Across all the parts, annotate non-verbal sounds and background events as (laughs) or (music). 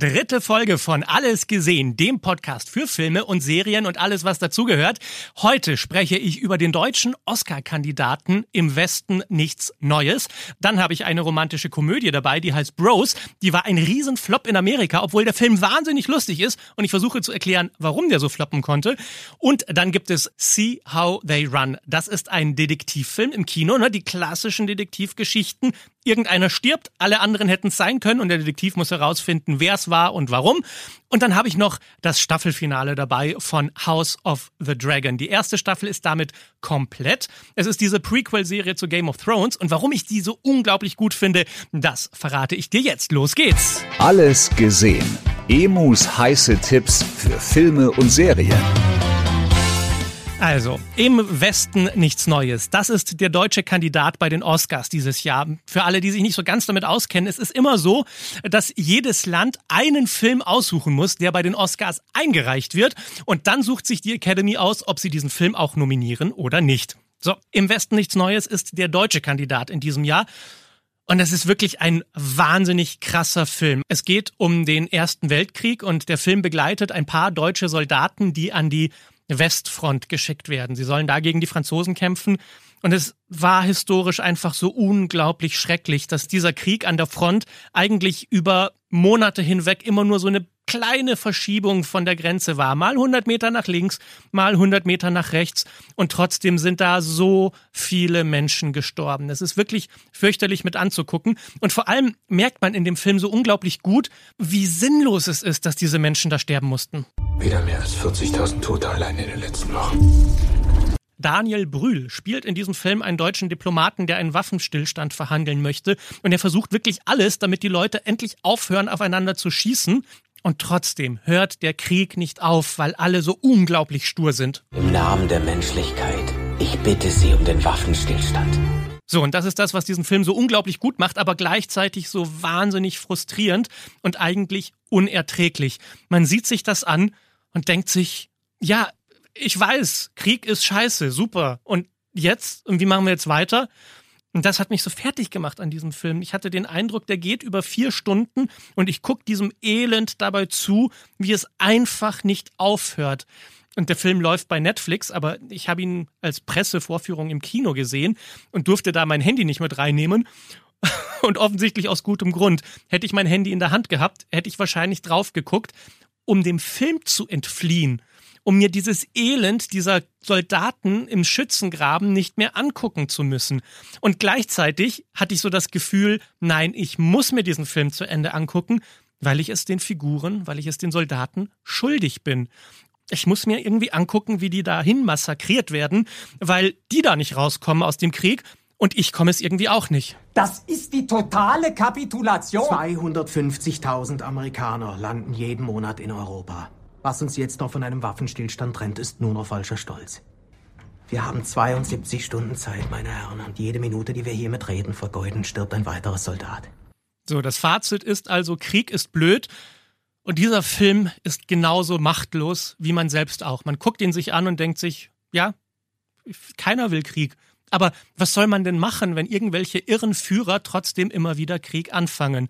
Dritte Folge von Alles gesehen, dem Podcast für Filme und Serien und alles, was dazugehört. Heute spreche ich über den deutschen Oscar-Kandidaten im Westen nichts Neues. Dann habe ich eine romantische Komödie dabei, die heißt Bros. Die war ein Riesenflop in Amerika, obwohl der Film wahnsinnig lustig ist und ich versuche zu erklären, warum der so floppen konnte. Und dann gibt es See How They Run. Das ist ein Detektivfilm im Kino, ne? die klassischen Detektivgeschichten. Irgendeiner stirbt, alle anderen hätten es sein können und der Detektiv muss herausfinden, wer es war und warum. Und dann habe ich noch das Staffelfinale dabei von House of the Dragon. Die erste Staffel ist damit komplett. Es ist diese Prequel-Serie zu Game of Thrones. Und warum ich die so unglaublich gut finde, das verrate ich dir jetzt. Los geht's. Alles gesehen. Emus heiße Tipps für Filme und Serien. Also, im Westen nichts Neues. Das ist der deutsche Kandidat bei den Oscars dieses Jahr. Für alle, die sich nicht so ganz damit auskennen, es ist immer so, dass jedes Land einen Film aussuchen muss, der bei den Oscars eingereicht wird. Und dann sucht sich die Academy aus, ob sie diesen Film auch nominieren oder nicht. So, im Westen nichts Neues ist der deutsche Kandidat in diesem Jahr. Und es ist wirklich ein wahnsinnig krasser Film. Es geht um den Ersten Weltkrieg und der Film begleitet ein paar deutsche Soldaten, die an die Westfront geschickt werden. Sie sollen da gegen die Franzosen kämpfen. Und es war historisch einfach so unglaublich schrecklich, dass dieser Krieg an der Front eigentlich über Monate hinweg immer nur so eine kleine Verschiebung von der Grenze war. Mal 100 Meter nach links, mal 100 Meter nach rechts. Und trotzdem sind da so viele Menschen gestorben. Es ist wirklich fürchterlich mit anzugucken. Und vor allem merkt man in dem Film so unglaublich gut, wie sinnlos es ist, dass diese Menschen da sterben mussten. Wieder mehr als 40.000 Tote allein in den letzten Wochen. Daniel Brühl spielt in diesem Film einen deutschen Diplomaten, der einen Waffenstillstand verhandeln möchte. Und er versucht wirklich alles, damit die Leute endlich aufhören, aufeinander zu schießen. Und trotzdem hört der Krieg nicht auf, weil alle so unglaublich stur sind. Im Namen der Menschlichkeit, ich bitte Sie um den Waffenstillstand. So, und das ist das, was diesen Film so unglaublich gut macht, aber gleichzeitig so wahnsinnig frustrierend und eigentlich unerträglich. Man sieht sich das an und denkt sich, ja, ich weiß, Krieg ist scheiße, super. Und jetzt, und wie machen wir jetzt weiter? Und das hat mich so fertig gemacht an diesem Film. Ich hatte den Eindruck, der geht über vier Stunden und ich gucke diesem Elend dabei zu, wie es einfach nicht aufhört. Und der Film läuft bei Netflix, aber ich habe ihn als Pressevorführung im Kino gesehen und durfte da mein Handy nicht mit reinnehmen. (laughs) Und offensichtlich aus gutem Grund. Hätte ich mein Handy in der Hand gehabt, hätte ich wahrscheinlich drauf geguckt, um dem Film zu entfliehen um mir dieses Elend dieser Soldaten im Schützengraben nicht mehr angucken zu müssen. Und gleichzeitig hatte ich so das Gefühl, nein, ich muss mir diesen Film zu Ende angucken, weil ich es den Figuren, weil ich es den Soldaten schuldig bin. Ich muss mir irgendwie angucken, wie die dahin massakriert werden, weil die da nicht rauskommen aus dem Krieg und ich komme es irgendwie auch nicht. Das ist die totale Kapitulation. 250.000 Amerikaner landen jeden Monat in Europa. Was uns jetzt noch von einem Waffenstillstand trennt, ist nur noch falscher Stolz. Wir haben 72 Stunden Zeit, meine Herren, und jede Minute, die wir hier mit reden vergeuden, stirbt ein weiterer Soldat. So, das Fazit ist also, Krieg ist blöd. Und dieser Film ist genauso machtlos wie man selbst auch. Man guckt ihn sich an und denkt sich, ja, keiner will Krieg. Aber was soll man denn machen, wenn irgendwelche irren Führer trotzdem immer wieder Krieg anfangen?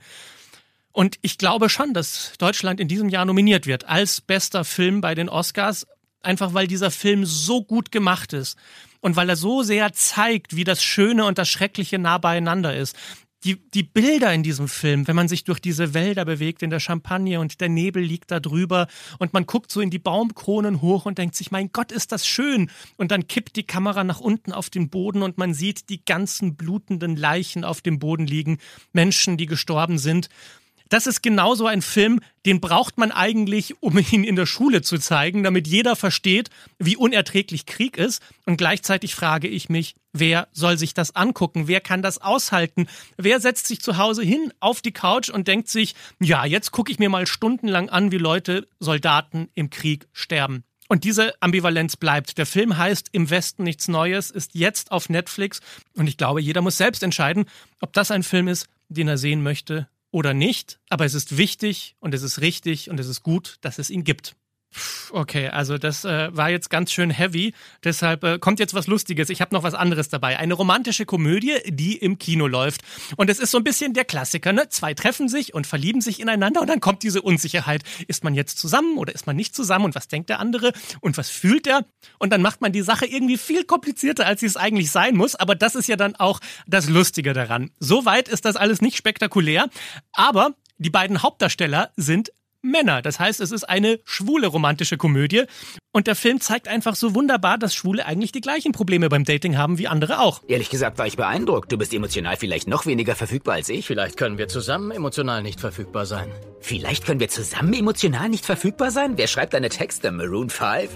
Und ich glaube schon, dass Deutschland in diesem Jahr nominiert wird als bester Film bei den Oscars, einfach weil dieser Film so gut gemacht ist und weil er so sehr zeigt, wie das Schöne und das Schreckliche nah beieinander ist. Die, die Bilder in diesem Film, wenn man sich durch diese Wälder bewegt in der Champagne und der Nebel liegt da drüber und man guckt so in die Baumkronen hoch und denkt sich, mein Gott, ist das schön. Und dann kippt die Kamera nach unten auf den Boden und man sieht die ganzen blutenden Leichen auf dem Boden liegen, Menschen, die gestorben sind. Das ist genauso ein Film, den braucht man eigentlich, um ihn in der Schule zu zeigen, damit jeder versteht, wie unerträglich Krieg ist. Und gleichzeitig frage ich mich, wer soll sich das angucken? Wer kann das aushalten? Wer setzt sich zu Hause hin auf die Couch und denkt sich, ja, jetzt gucke ich mir mal stundenlang an, wie Leute, Soldaten im Krieg sterben. Und diese Ambivalenz bleibt. Der Film heißt Im Westen nichts Neues, ist jetzt auf Netflix. Und ich glaube, jeder muss selbst entscheiden, ob das ein Film ist, den er sehen möchte oder nicht, aber es ist wichtig und es ist richtig und es ist gut, dass es ihn gibt. Okay, also das äh, war jetzt ganz schön heavy. Deshalb äh, kommt jetzt was Lustiges. Ich habe noch was anderes dabei. Eine romantische Komödie, die im Kino läuft. Und es ist so ein bisschen der Klassiker, ne? Zwei treffen sich und verlieben sich ineinander und dann kommt diese Unsicherheit. Ist man jetzt zusammen oder ist man nicht zusammen? Und was denkt der andere? Und was fühlt er? Und dann macht man die Sache irgendwie viel komplizierter, als sie es eigentlich sein muss. Aber das ist ja dann auch das Lustige daran. Soweit ist das alles nicht spektakulär. Aber die beiden Hauptdarsteller sind Männer. Das heißt, es ist eine schwule romantische Komödie. Und der Film zeigt einfach so wunderbar, dass Schwule eigentlich die gleichen Probleme beim Dating haben wie andere auch. Ehrlich gesagt war ich beeindruckt. Du bist emotional vielleicht noch weniger verfügbar als ich. Vielleicht können wir zusammen emotional nicht verfügbar sein. Vielleicht können wir zusammen emotional nicht verfügbar sein? Wer schreibt deine Texte? Maroon 5?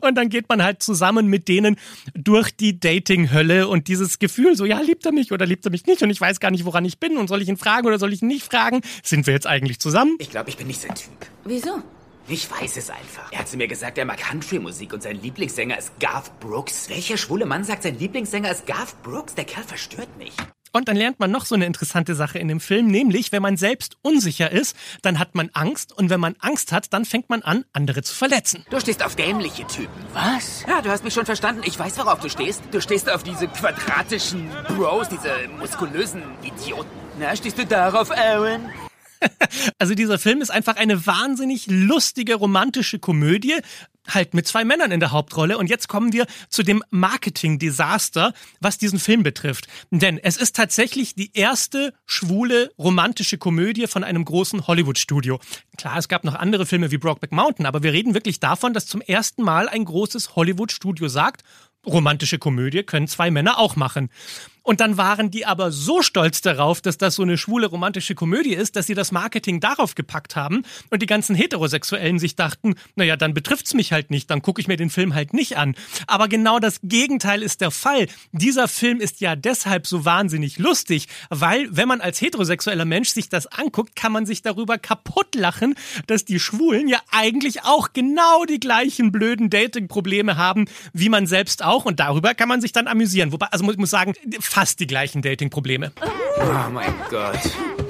Und dann geht man halt zusammen mit denen durch die Dating-Hölle und dieses Gefühl so, ja, liebt er mich oder liebt er mich nicht und ich weiß gar nicht, woran ich bin und soll ich ihn fragen oder soll ich ihn nicht fragen? Sind wir jetzt eigentlich zusammen? Ich glaube, ich bin nicht sein Typ. Wieso? Ich weiß es einfach. Er hat zu mir gesagt, er mag Country-Musik und sein Lieblingssänger ist Garth Brooks. Welcher schwule Mann sagt, sein Lieblingssänger ist Garth Brooks? Der Kerl verstört mich. Und dann lernt man noch so eine interessante Sache in dem Film, nämlich wenn man selbst unsicher ist, dann hat man Angst und wenn man Angst hat, dann fängt man an, andere zu verletzen. Du stehst auf dämliche Typen. Was? Ja, du hast mich schon verstanden. Ich weiß, worauf du stehst. Du stehst auf diese quadratischen Bros, diese muskulösen Idioten. Na, stehst du darauf, Aaron? (laughs) Also dieser Film ist einfach eine wahnsinnig lustige romantische Komödie, halt mit zwei Männern in der Hauptrolle. Und jetzt kommen wir zu dem Marketing-Desaster, was diesen Film betrifft. Denn es ist tatsächlich die erste schwule romantische Komödie von einem großen Hollywood-Studio. Klar, es gab noch andere Filme wie Brokeback Mountain, aber wir reden wirklich davon, dass zum ersten Mal ein großes Hollywood-Studio sagt, romantische Komödie können zwei Männer auch machen. Und dann waren die aber so stolz darauf, dass das so eine schwule romantische Komödie ist, dass sie das Marketing darauf gepackt haben und die ganzen Heterosexuellen sich dachten, naja, dann betrifft's mich halt nicht, dann gucke ich mir den Film halt nicht an. Aber genau das Gegenteil ist der Fall. Dieser Film ist ja deshalb so wahnsinnig lustig, weil wenn man als heterosexueller Mensch sich das anguckt, kann man sich darüber kaputt lachen, dass die Schwulen ja eigentlich auch genau die gleichen blöden Dating-Probleme haben, wie man selbst auch. Und darüber kann man sich dann amüsieren. Wobei, also ich muss sagen, fast die gleichen Dating-Probleme. Oh mein Gott.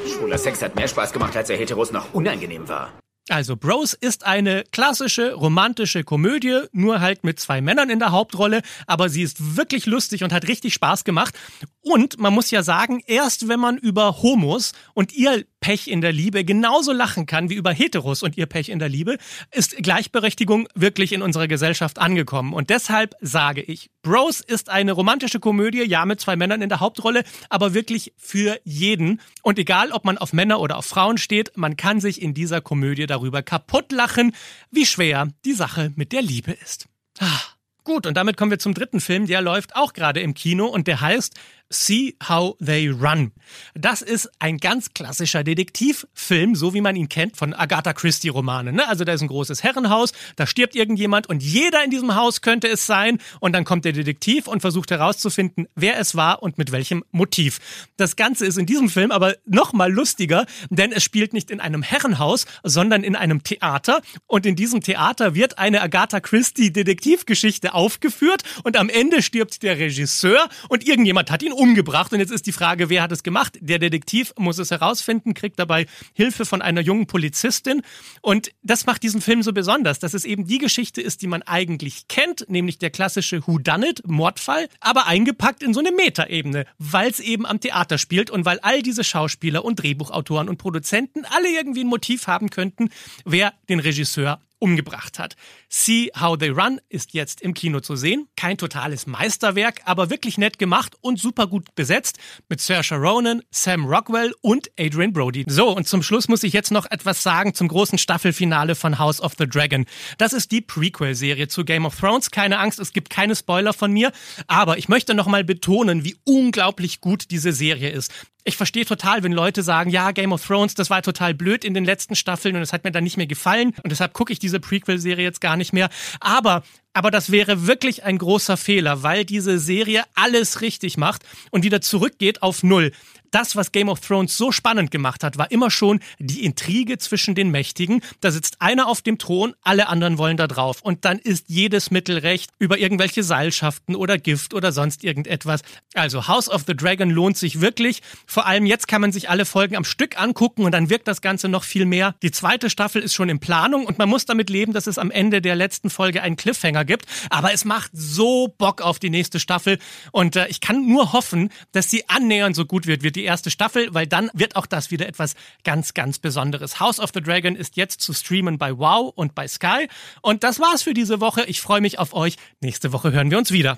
Schwuler Sex hat mehr Spaß gemacht, als er Heteros noch unangenehm war. Also Bros ist eine klassische romantische Komödie, nur halt mit zwei Männern in der Hauptrolle, aber sie ist wirklich lustig und hat richtig Spaß gemacht. Und man muss ja sagen, erst wenn man über Homos und ihr Pech in der Liebe genauso lachen kann wie über Heteros und ihr Pech in der Liebe, ist Gleichberechtigung wirklich in unserer Gesellschaft angekommen. Und deshalb sage ich, Bros ist eine romantische Komödie, ja mit zwei Männern in der Hauptrolle, aber wirklich für jeden. Und egal, ob man auf Männer oder auf Frauen steht, man kann sich in dieser Komödie darüber kaputt lachen, wie schwer die Sache mit der Liebe ist. Ah. Gut, und damit kommen wir zum dritten Film, der läuft auch gerade im Kino und der heißt See How They Run. Das ist ein ganz klassischer Detektivfilm, so wie man ihn kennt von Agatha Christie Romanen. Ne? Also da ist ein großes Herrenhaus, da stirbt irgendjemand und jeder in diesem Haus könnte es sein und dann kommt der Detektiv und versucht herauszufinden, wer es war und mit welchem Motiv. Das Ganze ist in diesem Film aber noch mal lustiger, denn es spielt nicht in einem Herrenhaus, sondern in einem Theater und in diesem Theater wird eine Agatha Christie Detektivgeschichte aufgeführt und am Ende stirbt der Regisseur und irgendjemand hat ihn umgebracht. Und jetzt ist die Frage, wer hat es gemacht? Der Detektiv muss es herausfinden, kriegt dabei Hilfe von einer jungen Polizistin. Und das macht diesen Film so besonders, dass es eben die Geschichte ist, die man eigentlich kennt, nämlich der klassische Whodunit, Mordfall, aber eingepackt in so eine Metaebene, weil es eben am Theater spielt und weil all diese Schauspieler und Drehbuchautoren und Produzenten alle irgendwie ein Motiv haben könnten, wer den Regisseur umgebracht hat. See How They Run ist jetzt im Kino zu sehen. Kein totales Meisterwerk, aber wirklich nett gemacht und super gut besetzt mit Saoirse Ronan, Sam Rockwell und Adrian Brody. So, und zum Schluss muss ich jetzt noch etwas sagen zum großen Staffelfinale von House of the Dragon. Das ist die Prequel-Serie zu Game of Thrones. Keine Angst, es gibt keine Spoiler von mir, aber ich möchte nochmal betonen, wie unglaublich gut diese Serie ist. Ich verstehe total, wenn Leute sagen, ja, Game of Thrones, das war total blöd in den letzten Staffeln und es hat mir dann nicht mehr gefallen und deshalb gucke ich diese Prequel-Serie jetzt gar nicht mehr. Aber Aber das wäre wirklich ein großer Fehler, weil diese Serie alles richtig macht und wieder zurückgeht auf Null das, was Game of Thrones so spannend gemacht hat, war immer schon die Intrige zwischen den Mächtigen. Da sitzt einer auf dem Thron, alle anderen wollen da drauf. Und dann ist jedes Mittel recht über irgendwelche Seilschaften oder Gift oder sonst irgendetwas. Also House of the Dragon lohnt sich wirklich. Vor allem jetzt kann man sich alle Folgen am Stück angucken und dann wirkt das Ganze noch viel mehr. Die zweite Staffel ist schon in Planung und man muss damit leben, dass es am Ende der letzten Folge einen Cliffhanger gibt. Aber es macht so Bock auf die nächste Staffel und äh, ich kann nur hoffen, dass sie annähernd so gut wird wie die erste Staffel, weil dann wird auch das wieder etwas ganz, ganz Besonderes. House of the Dragon ist jetzt zu streamen bei Wow und bei Sky. Und das war's für diese Woche. Ich freue mich auf euch. Nächste Woche hören wir uns wieder.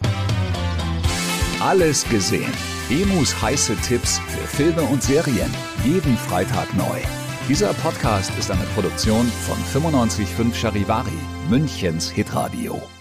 Alles gesehen. Emus heiße Tipps für Filme und Serien. Jeden Freitag neu. Dieser Podcast ist eine Produktion von 955 Charivari, Münchens Hitradio.